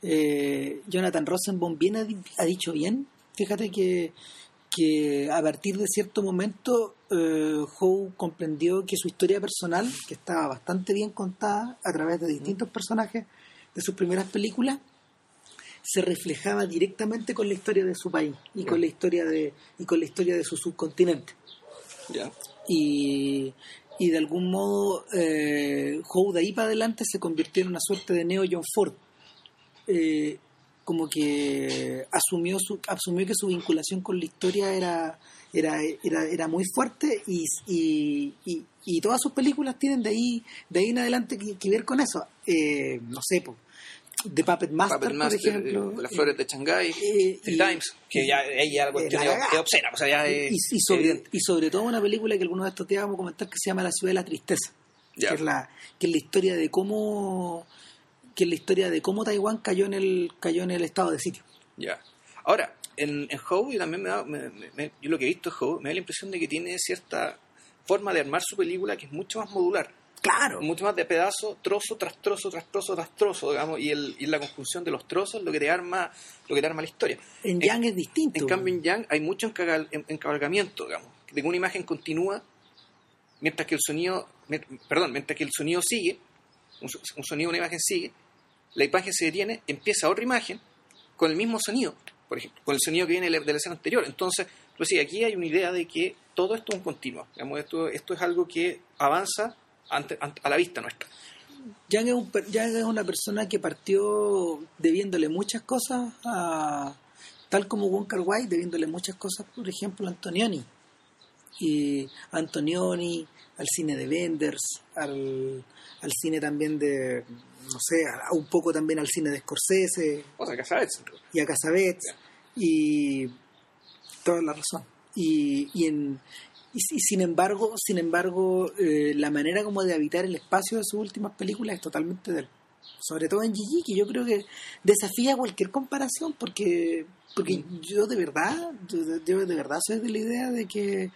Eh, Jonathan Rosenbaum bien ha, dicho bien, fíjate que, que a partir de cierto momento eh, Howe comprendió que su historia personal, que estaba bastante bien contada a través de distintos personajes de sus primeras películas, se reflejaba directamente con la historia de su país y con la historia de y con la historia de su subcontinente. Ya. Y, y de algún modo eh, Howe de ahí para adelante se convirtió en una suerte de neo John Ford. Eh, como que asumió su, asumió que su vinculación con la historia era era, era, era muy fuerte y, y, y, y todas sus películas tienen de ahí de ahí en adelante que, que ver con eso eh, no sé po, The Puppet Master, Puppet por ejemplo eh, Las Flores de Shanghái, eh, The y- Times, que ya, ya la cuestión la es, obscena, o sea, ya es y, y sobre, evidente. y sobre todo una película que algunos de estos días vamos a comentar que se llama La ciudad de la tristeza Ya. que es la que es la historia de cómo que es la historia de cómo Taiwán cayó en el cayó en el estado de sitio Ya. Ahora, en, en Howe yo también me da, me- me- yo lo que he visto de Howe me da la impresión de que tiene cierta forma de armar su película que es mucho más modular, claro mucho más de pedazo, trozo tras trozo tras trozo tras trozo, digamos, y, el, y la conjunción de los trozos lo que te arma, lo que te arma la historia. en en- Yang es distinto En cambio, en Yang hay mucho encagal- en- encabalgamiento, digamos, de que una imagen continúa mientras que el sonido, me- perdón, mientras que el sonido sigue, un, un sonido, una imagen sigue, la imagen se detiene, empieza otra imagen con el mismo sonido, por ejemplo, con el sonido que viene de la, escena anterior. Entonces, pues sí, aquí hay una idea de que todo esto es un continuo, digamos, esto, esto es algo que avanza ante- a la vista nuestra. Yang es, un es una persona que partió debiéndole muchas cosas a tal como Wong Kar Wai debiéndole muchas cosas por ejemplo a Antonioni y a Antonioni al cine de Benders al, al cine también de no sé a- un poco también al cine de Scorsese. O sea, que sabes, y a Casabets. Y toda la razón. Y, y en y, si- sin embargo sin embargo eh, la manera como de habitar el espacio de sus últimas películas es totalmente de él sobre todo en Gigi que yo creo que desafía cualquier comparación porque porque yo de verdad yo, de- yo de verdad soy de la idea de que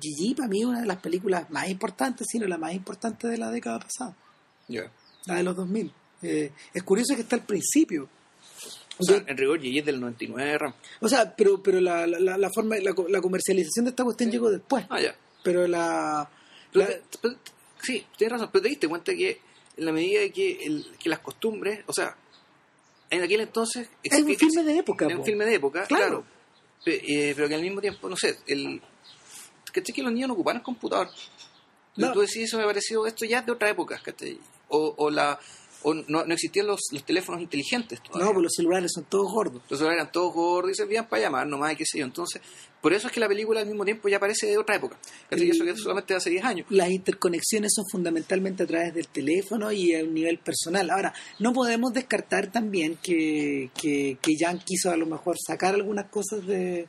Gigi para mí es una de las películas más importantes sino la más importante de la década pasada Ya. la de los 2000 Eh, es curioso que está al principio O sea, en rigor, Gigi es del 99, Ram. O sea, pero, pero la, la, la forma, la, la comercialización de esta cuestión llegó después. Ah, ya. Pero la, Pero la- te- pero- sí, tienes razón, pero te diste cuenta que en la medida de que, el- que las costumbres, o sea, en aquel entonces... es un filme de época. Era un filme de época, Claro. eh, pero que al mismo tiempo, no sé, el... ¿Cachai que los niños no ocupaban el computador? No. No. Tú decís, eso me pareció, esto ya es de otra época, ¿cachai? O, o, la, o no, no existían los, los teléfonos inteligentes todavía. No, pues los celulares son todos gordos. Entonces ahora eran todos gordos y servían para llamar nomás y qué sé yo. Entonces, por eso es que la película al mismo tiempo ya parece de otra época. ¿Cachai? Y- Eso que solamente hace 10 años. Las interconexiones son fundamentalmente a través del teléfono y a un nivel personal. Ahora, no podemos descartar también que, que, que Jan quiso a lo mejor sacar algunas cosas de,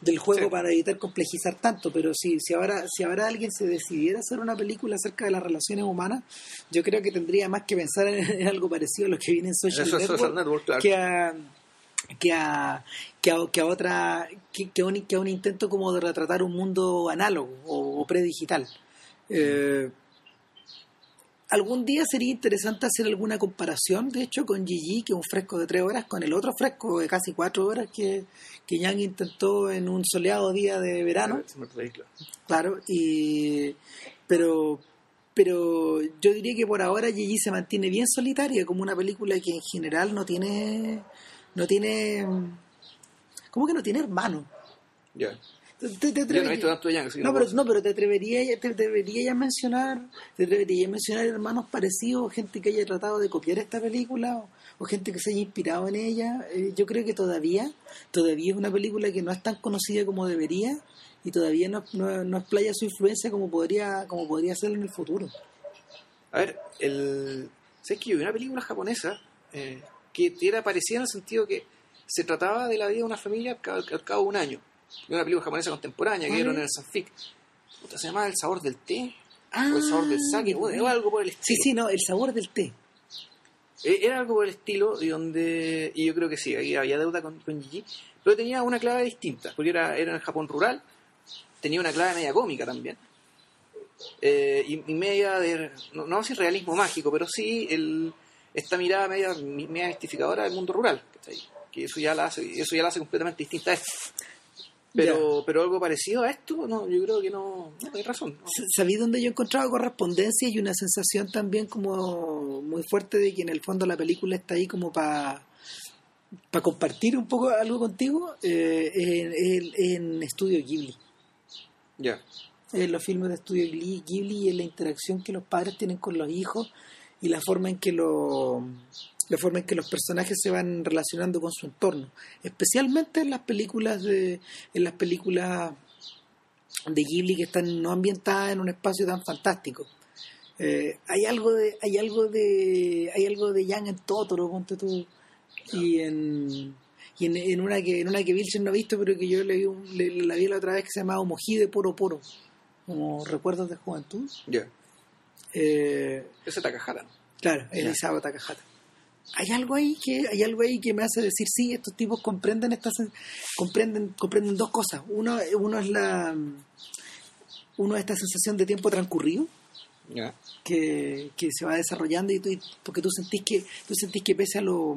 del juego Sí. para evitar complejizar tanto, pero si, si, ahora, si ahora alguien se decidiera hacer una película acerca de las relaciones humanas, yo creo que tendría más que pensar en, en algo parecido a lo que viene en Social Eso Network, Social Network, claro. que a que a, que a, que a otra que, un, que a un intento como de retratar un mundo análogo o, o predigital Eh, algún día sería interesante hacer alguna comparación de hecho con Gigi que es un fresco de tres horas con el otro fresco de casi cuatro horas que, que Yang intentó en un soleado día de verano Claro, y pero pero yo diría que por ahora Gigi se mantiene bien solitaria como una película que en general no tiene no tiene ¿cómo que no tiene hermano? Ya. Te- te Yo no he atrevería- visto tanto Yang, así que no, no pero, no, pero te atrevería, te atrevería a mencionar, te atrevería a mencionar hermanos parecidos, gente que haya tratado de copiar esta película o, o gente que se haya inspirado en ella. Eh, yo creo que todavía, todavía es una película que no es tan conocida como debería y todavía no, no, no explaya su influencia como podría, como podría ser en el futuro. A ver, el... ¿sabes que yo vi una película japonesa eh, que era parecida en el sentido que se trataba de la vida de una familia al cabo de un año? Una película japonesa contemporánea que dieron en el Sanfic. Se llamaba El sabor del té Ah, o El sabor del sake o o algo por el estilo. Sí, sí, no, el sabor del té. Eh, Era algo por el estilo y donde y yo creo que sí, ahí había deuda con, con Gigi, pero tenía una clave distinta, porque era, era en el Japón rural, tenía una clave media cómica también. Eh, y, y media de, no, no sé si realismo mágico, pero sí el, esta mirada media, media mistificadora del mundo rural, ¿cachai? que eso ya la hace, eso ya la hace completamente distinta a esto. Pero, pero algo parecido a esto, no, yo creo que no, no hay razón. ¿no? S- ¿Sabí dónde yo he encontrado correspondencia y una sensación también como muy fuerte de que en el fondo la película está ahí como para para compartir un poco algo contigo eh, en, Estudio Ghibli. Ya. en los filmes de estudio Ghibli Ghibli y en la interacción que los padres tienen con los hijos y la forma en que lo, la forma en que los personajes se van relacionando con su entorno especialmente en las películas de en las películas de Ghibli que están no ambientadas en un espacio tan fantástico Eh, hay algo de hay algo de hay algo de Yang en Totoro ponte tú y en y en, en una que en una que Vilchen no ha visto pero que yo le un- le- la vi la otra vez que se llamaba Mojí de Poro Poro como recuerdos de juventud Ya. eh, Ese Takahata. claro es. Isao Takahata hay algo ahí que hay algo ahí que me hace decir sí estos tipos comprenden estas comprenden comprenden dos cosas. Uno uno es la uno es esta sensación de tiempo transcurrido que, que se va desarrollando y tú, y- porque tú sentís que tú sentís que pese a lo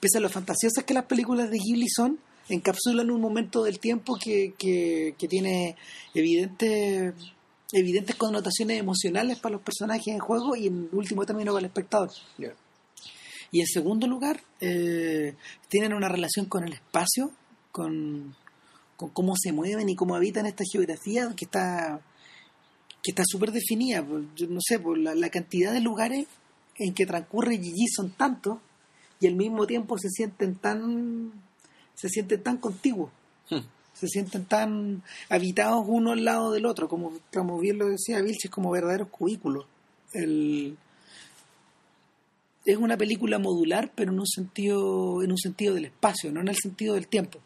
pese a lo fantasiosas que las películas de Ghibli son encapsulan un momento del tiempo que, que, que tiene evidentes evidentes connotaciones emocionales para los personajes en juego y en último término para el espectador. Y en segundo lugar eh, tienen una relación con el espacio con, con cómo se mueven y cómo habitan esta geografía que está que está súper definida por- yo no sé por la, la cantidad de lugares en que transcurre Gigi son tantos y al mismo tiempo se sienten tan se sienten tan contiguos Hmm. se sienten tan habitados uno al lado del otro como, como bien lo decía Vilches como verdaderos cubículos el es una película modular pero en un sentido en un sentido del espacio no en el sentido del tiempo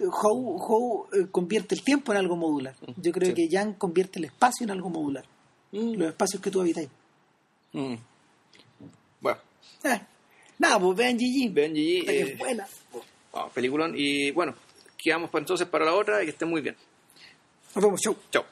Howe, Howe, eh, convierte el tiempo en algo modular yo creo Sí. que Yang convierte el espacio en algo modular los espacios que tú habitas Mm. Bueno, eh, nada pues vean Gigi vean que eh, es buena wow, peliculón. Y bueno, quedamos entonces para la otra y que estén muy bien. nos vemos chau Chao.